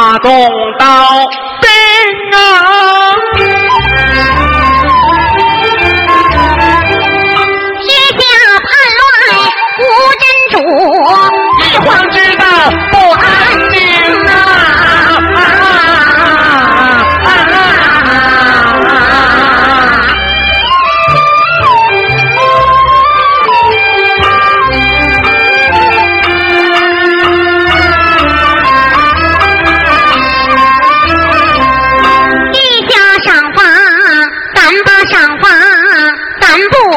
大动刀兵啊。天下叛乱无真主一皇知道不安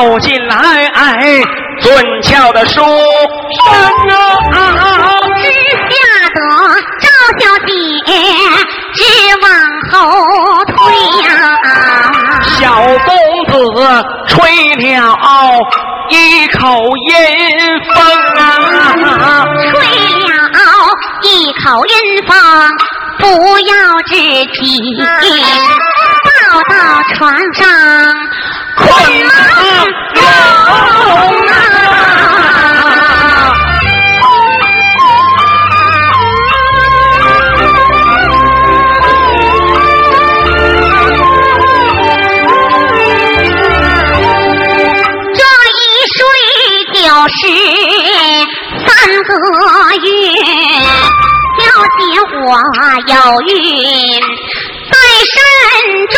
走进来，尊俏的书生啊，只吓得赵小姐直往后退呀。小公子吹了一口阴风啊，吹了一口阴风，不要知情。跳到床上，困梦中啊！这一睡就这一睡就是三个月，小姐我有孕。山中，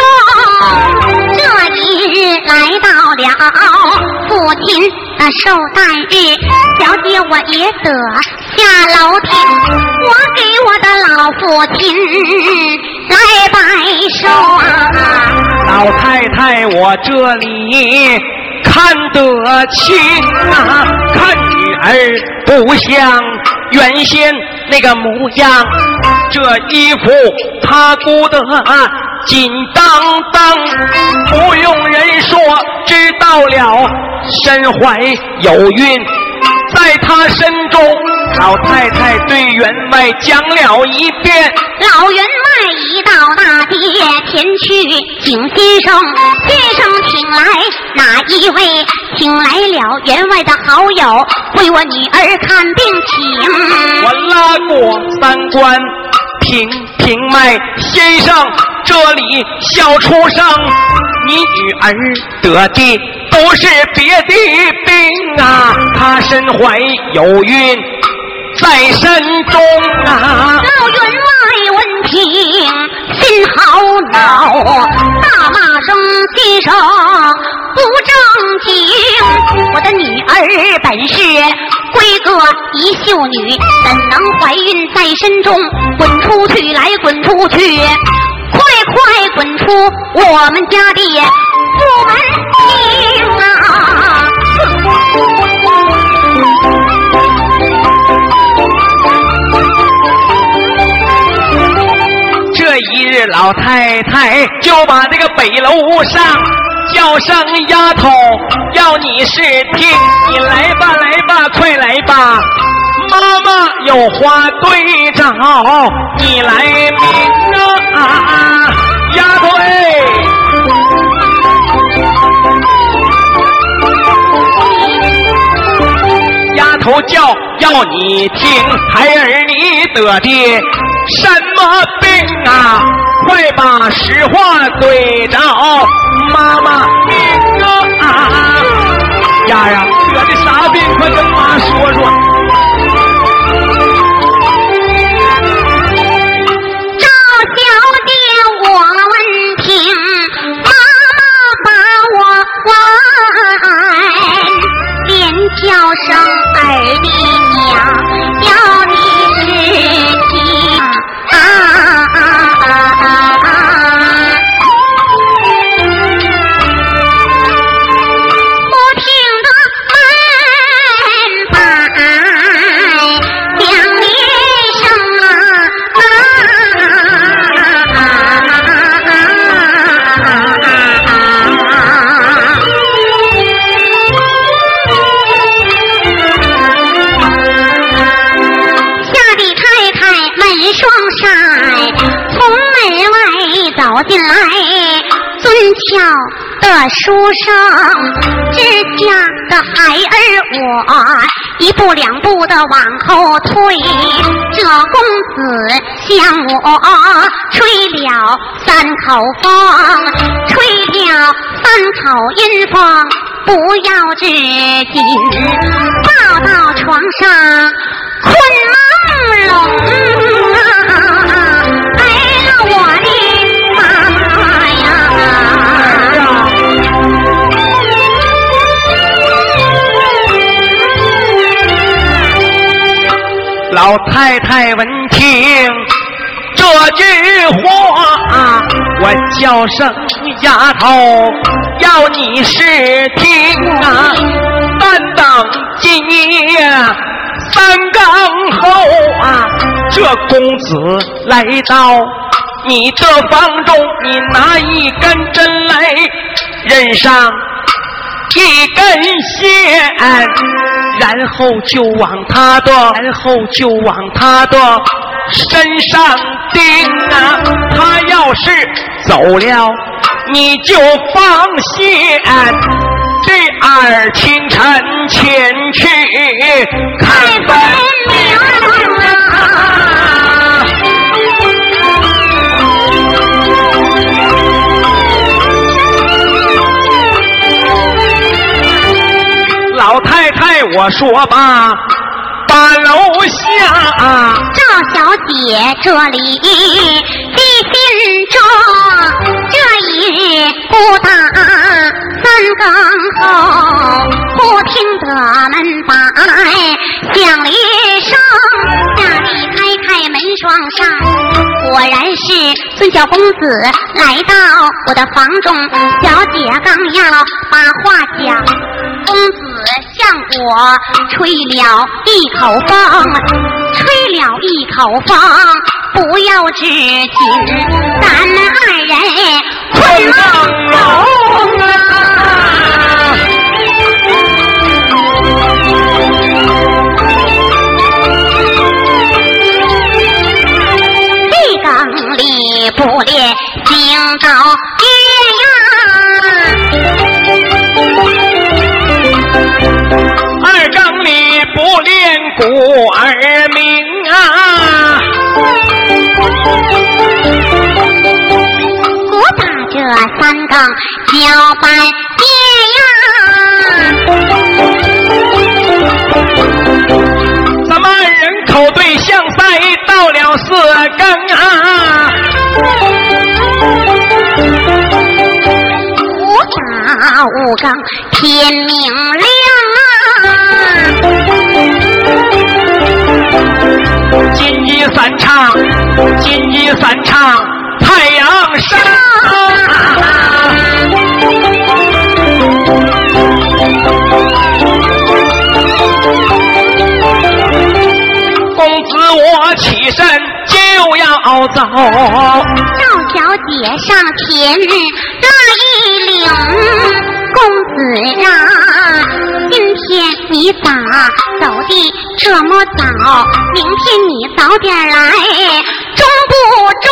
这一日来到了父亲的寿诞日，小姐我也得下楼梯，我给我的老父亲来拜寿啊！老太太，我这里看得清啊，看女儿不像原先那个模样，这衣服她不得啊紧当当，不用人说，知道了身怀有孕。在他身中，老太太对员外讲了一遍。老员外一到大街前去，请先生，先生请来哪一位？请来了员外的好友，为我女儿看病请。我拉过三关，平平脉，先生这里笑出声，你女儿得的。不是别的病啊，她身怀有孕在身中啊。老员外闻听心好恼，大骂声先生不正经。我的女儿本是闺阁一秀女，怎能怀孕在身中？滚出去来，滚出去！快滚出我们家的府门厅啊！这一日，老太太就把这个北楼上叫上丫头，要你是听，你来吧，来吧，快来吧。妈妈有话对着，你来明啊，丫头哎！丫头叫要你听，孩儿你得的什么病啊？快把实话对着妈妈明啊！丫呀，得的啥病？快跟妈说说。叫声儿的娘，要书生，之家的孩儿，我一步两步的往后退。这公子向我吹了三口风，吹了三口阴风，不要至今抱到床上老太太闻听这句话，我叫声丫头，要你是听啊！但等今夜三更后啊，这公子来到你的房中，你拿一根针来认上。一根线，然后就往他的，然后就往他的身上钉啊！他要是走了，你就放心。这二清晨前去看分说吧，把楼下。赵小姐这里记心中，这一日不打三更后，不听得门把响铃声，下地开开门窗扇，果然是孙小公子来到我的房中，小姐刚要把话讲，公子让我吹了一口风，吹了一口风，不要知紧，咱们二人困梦中啊。交半夜呀。咱们二人口对象赛，到了四更啊，五打五更天明亮啊，金鸡三唱，金鸡三唱，太阳升。我起身就要走。赵小姐上前拉一领，公子啊，今天你咋走的这么早？明天你早点来，中不中？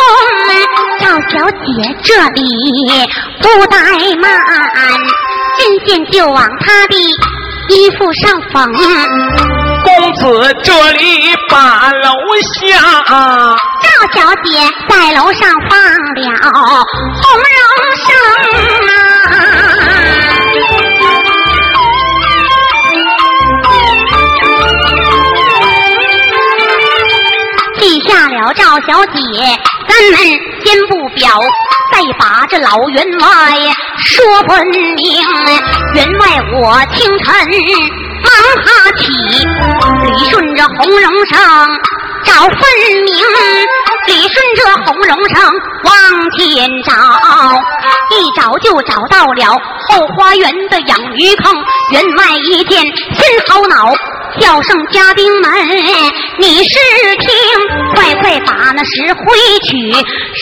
赵小姐这里不怠慢，针线就往他的衣服上缝。公子这里把楼下，赵小姐在楼上放了红绒绳啊，记下了赵小姐，咱们先不表，再把这老员外说分明。员外我清晨。哈起，捋顺着红绒绳找分明，捋顺着红绒绳往前找，一找就找到了后花园的养鱼坑。员外一见心好恼，叫声家丁们，你是听，快快把那石灰取，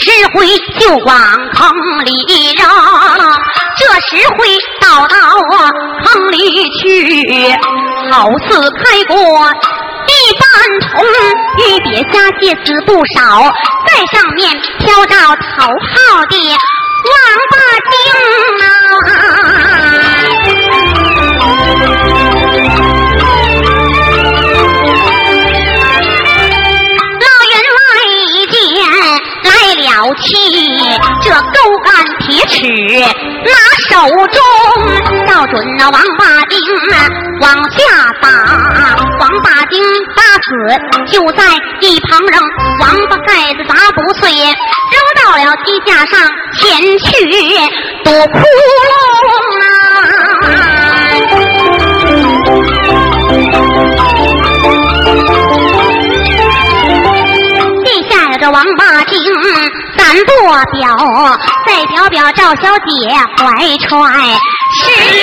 石灰就往坑里扔。这石灰倒到坑里去，好似开锅一半桶，鱼鳖虾蟹死不少，在上面飘着头号的王八精啊！小气，这钩杆铁尺拿手中，照准那王八丁往下打，王八丁打死就在一旁扔，王八盖子砸不碎，扔到了地架上前去躲窟窿啊！地下呀这王八精，咱不表，再表表赵小姐怀揣。十月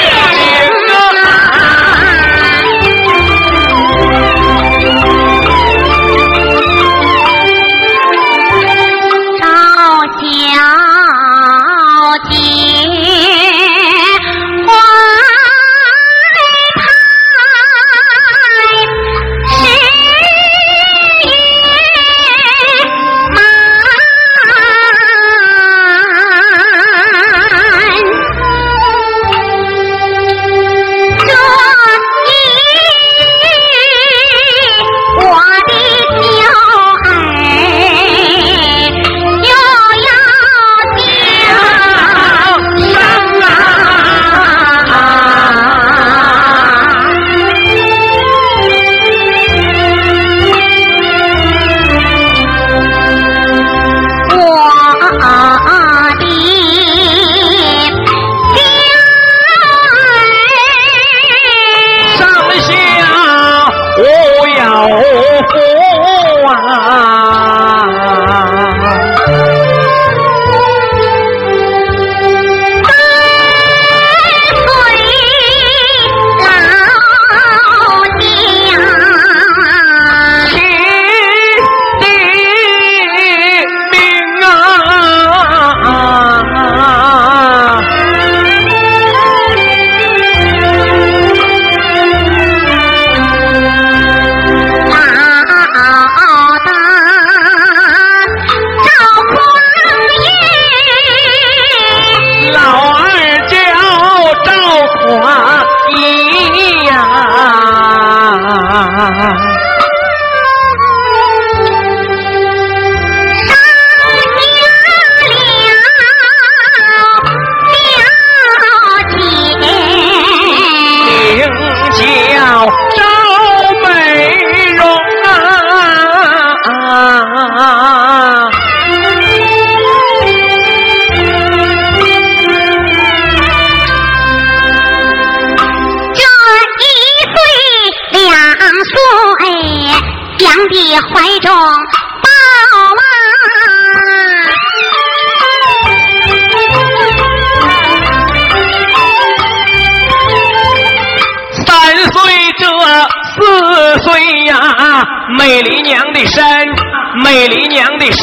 美丽娘的身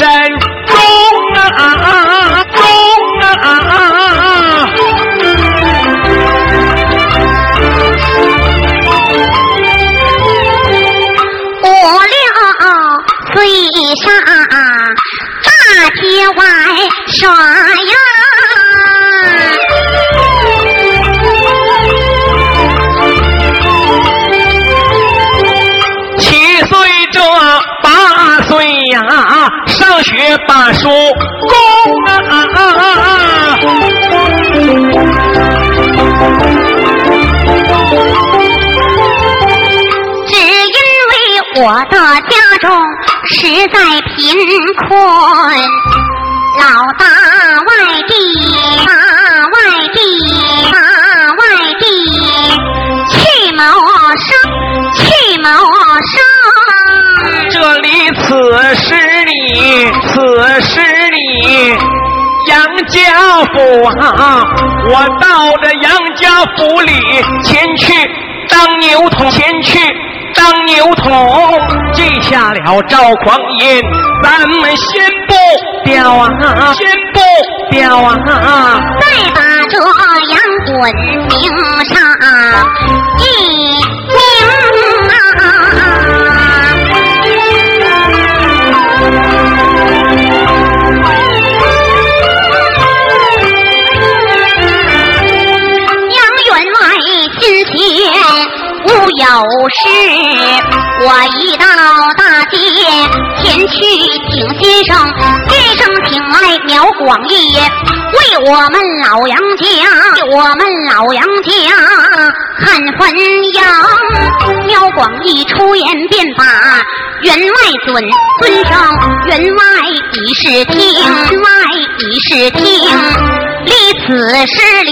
中啊中啊。五六岁上大街外耍呀。学把书供啊。只因为我的家中实在贫困，老大外地，大外地，大外地，去谋生，去谋。此时里，此时里，杨家府啊，我到这杨家府里前去当牛头，前去当牛头，记下了赵匡胤，咱们先不表啊，先不表啊。再把这杨滚名上一有事，我一到大街前去请先生，先生请来苗广义，为我们老杨家，为我们老杨家看坟阳。苗广义出言便把员外尊尊上，员外已是听，员外已是听。离此十里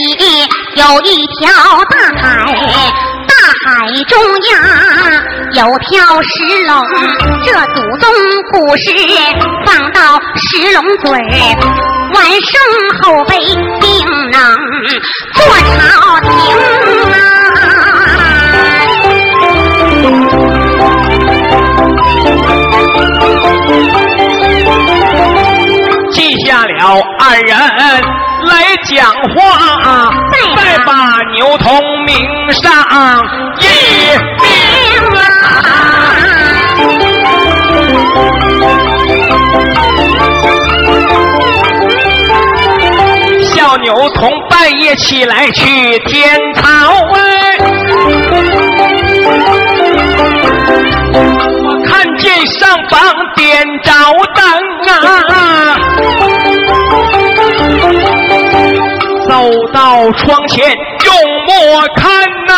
有一条，大海海中央有条石龙，这祖宗故事放到石龙嘴儿，晚生后辈定能做朝廷啊。记下了二人来讲话，再把牛头名上一名啊。小牛童半夜起来去天草哎，我看见上房点着灯啊，走到窗前用墨看呐、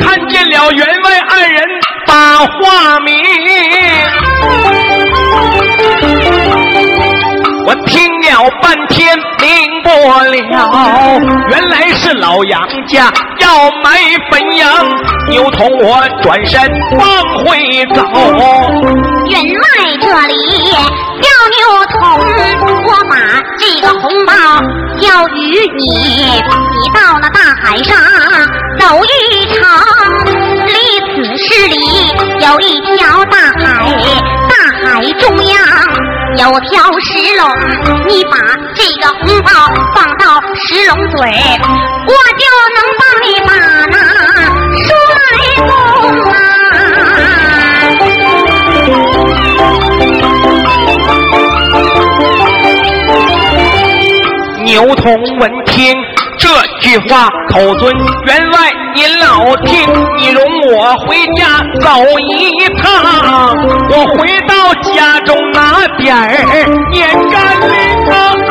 看见了员外二人把话明。我听了半天明不了，原来是老杨家要买坟羊，牛同我转身往回走。员外这里牛童，我把这个红包交与你。你到了大海上走一程，离此十里有一条大海，大海中央有条石龙。你把这个红包放到石龙嘴，我就能帮你把那书来供啊。牛童闻听这句话，口尊员外您老听，你容我回家走一趟，我回到家中拿点儿年干粮啊。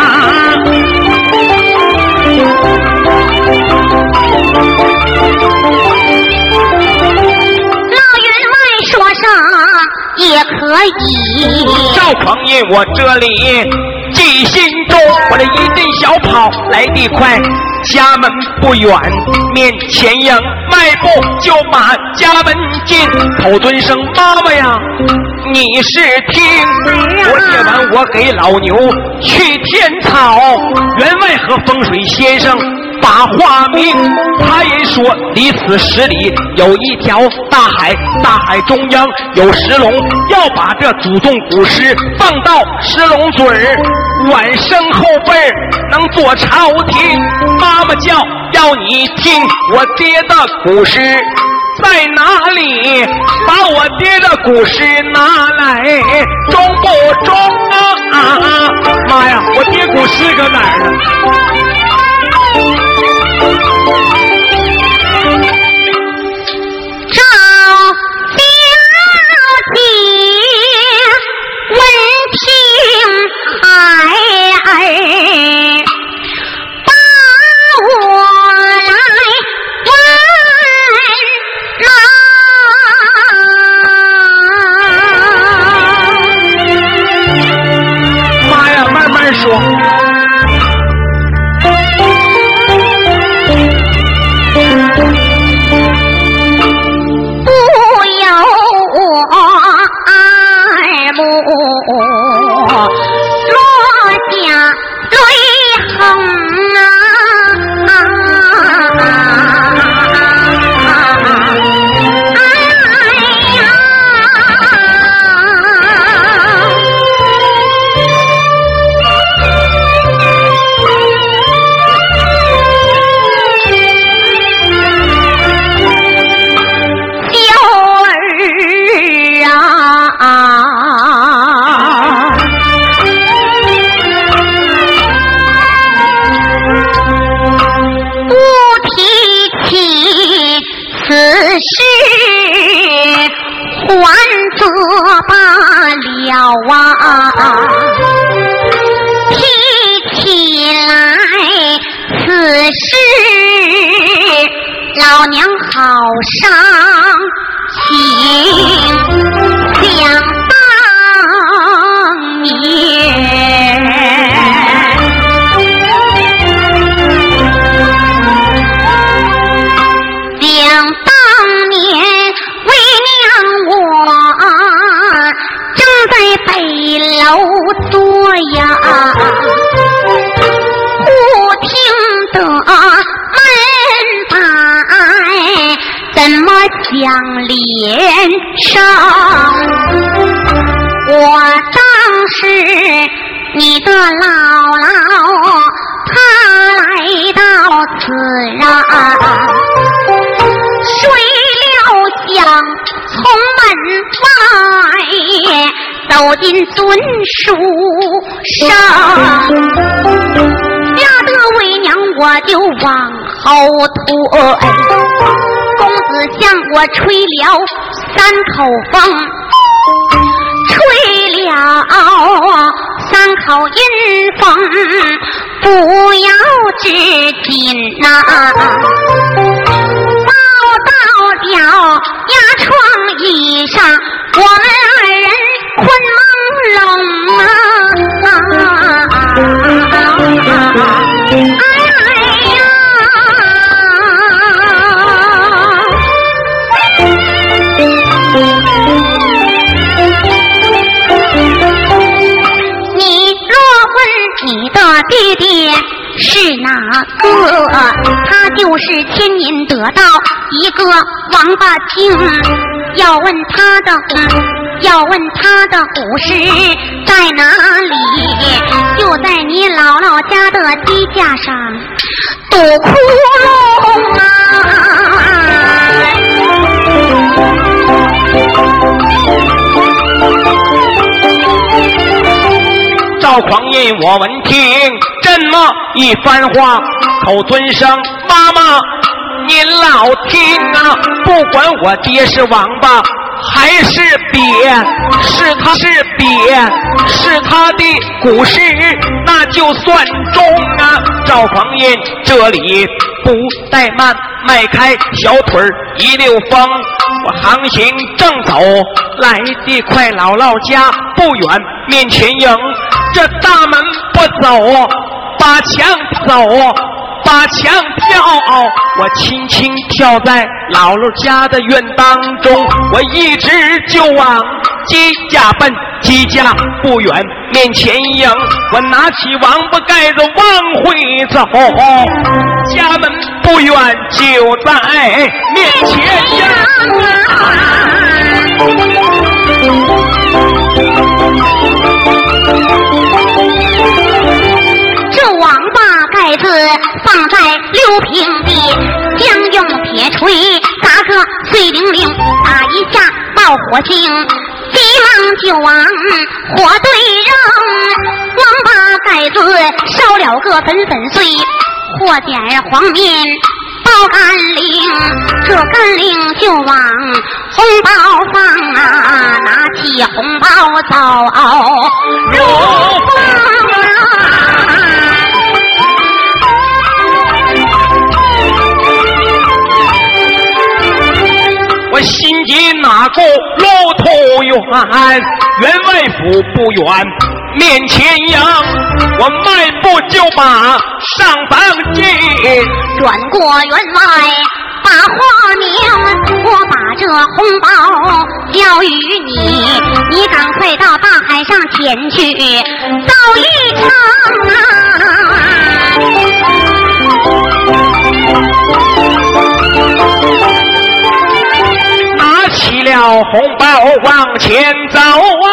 以。赵匡胤，我这里记心中，我这一阵小跑来得快，家门不远，面前迎，迈步就把家门进，口尊声妈妈呀，你是听。我夜晚我给老牛去添草，员外和风水先生。把话明，他也说离此十里有一条大海，大海中央有石龙，要把这祖宗古诗放到石龙嘴儿，晚生后辈能做朝廷。妈妈叫要你听我爹的古诗在哪里？把我爹的古诗拿来，中不中啊？啊妈呀，我爹古诗搁哪儿呢？赵小姐问听孩儿。提起来此事，老娘好伤。我当是你的姥姥，她来到此啊，睡了香，从门外走进尊书上，吓得为娘我就往后退。公子向我吹了三口风，吹了三口阴风，不要知紧呐，抱到了压床椅上，我们二人困朦胧是哪个？他就是千年得道一个王八精。要问他的，要问他的古诗在哪里？就在你姥姥家的鸡架上堵窟窿啊！赵匡胤，我闻听么一番话，口尊声妈妈，您老听啊！不管我爹是王八还是鳖，是他是鳖，是他的古诗，那就算中啊！赵匡胤这里不怠慢，迈开小腿一溜风，我航行正走，来的快，姥姥家不远，面前迎。这大门不走，把墙走，把墙跳，我轻轻跳在姥姥家的院当中，我一直就往鸡家奔，鸡家不远，面前迎，我拿起王八盖子往回走，家门不远就在面前这火星，急忙就往火堆扔。王八盖子烧了个粉粉碎，和点黄面。包干令，这干令就往红包放啊，拿起红包走入房哪个路途远，员外府不远，面前迎，我迈步就把上房进，转过员外把话明，我把这红包交与你，你赶快到大海上前去走一程啊！了红包往前走啊，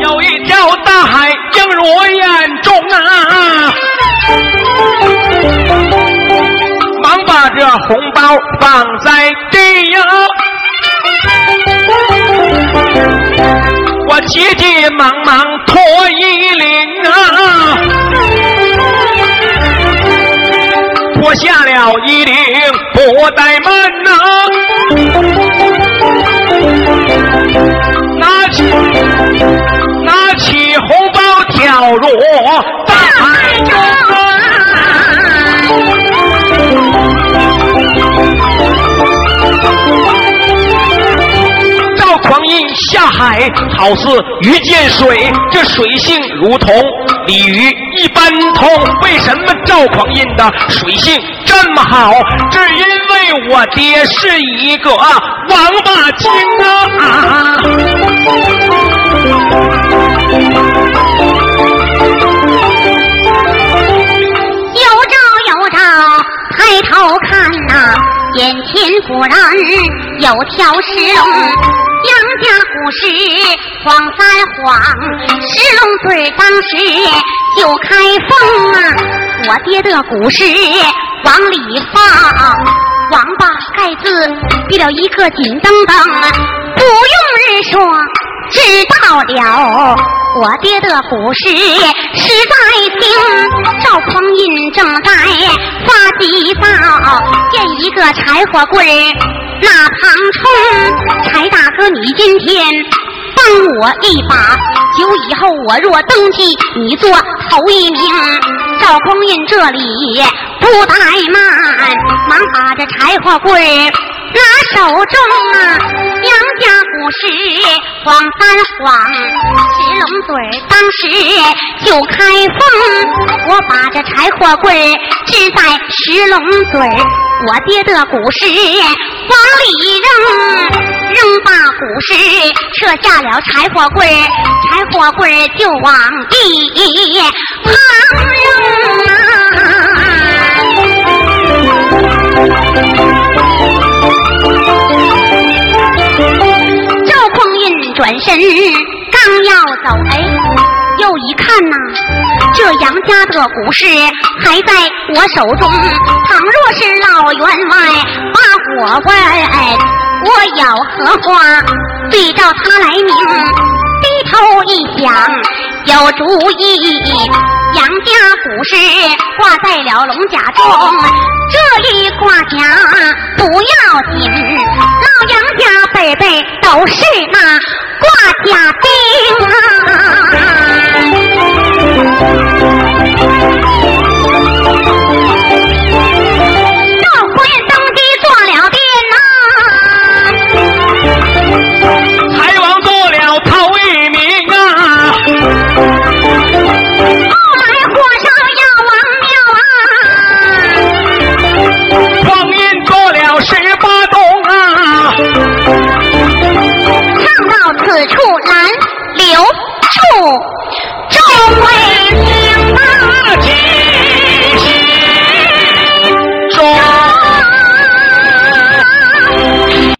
有一条大海映入眼中啊，忙把这红包放在地呀，我急急忙忙脱衣领啊。脱下了衣领，不怠慢呐，拿起拿起红包跳入大海中。赵匡胤下海，好似鱼见水，这水性如同鲤鱼一般通。为什么赵匡胤的水性这么好？只因为我爹是一个王八精啊！有照有照，抬头看呐，眼前果然有条石龙。杨家古时黄三黄，石龙嘴当时就开封啊！我爹的古诗往里放，王八盖字比了一个紧噔噔，不用人说知道了。我爹的古诗实在精，赵匡胤正在发急躁，见一个柴火棍儿。那旁冲，柴大哥，你今天帮我一把，酒以后我若登基，你做头一名。赵匡胤这里不怠慢，忙把这柴火棍拿手中啊，杨家古时黄三黄，石龙嘴当时就开封，我把这柴火棍支在石龙嘴我爹的古诗往里扔，扔把古诗撤下了柴火棍柴火棍就往地旁扔啊！赵匡胤转身刚要走，哎。又一看呐，这杨家的股市还在我手中。倘若是老员外我问，我有何话对照他来明？低头一想，有主意。杨家古诗挂在了龙甲中，这一挂甲不要紧。老杨家辈辈都是那。挂甲兵啊！此处难留住。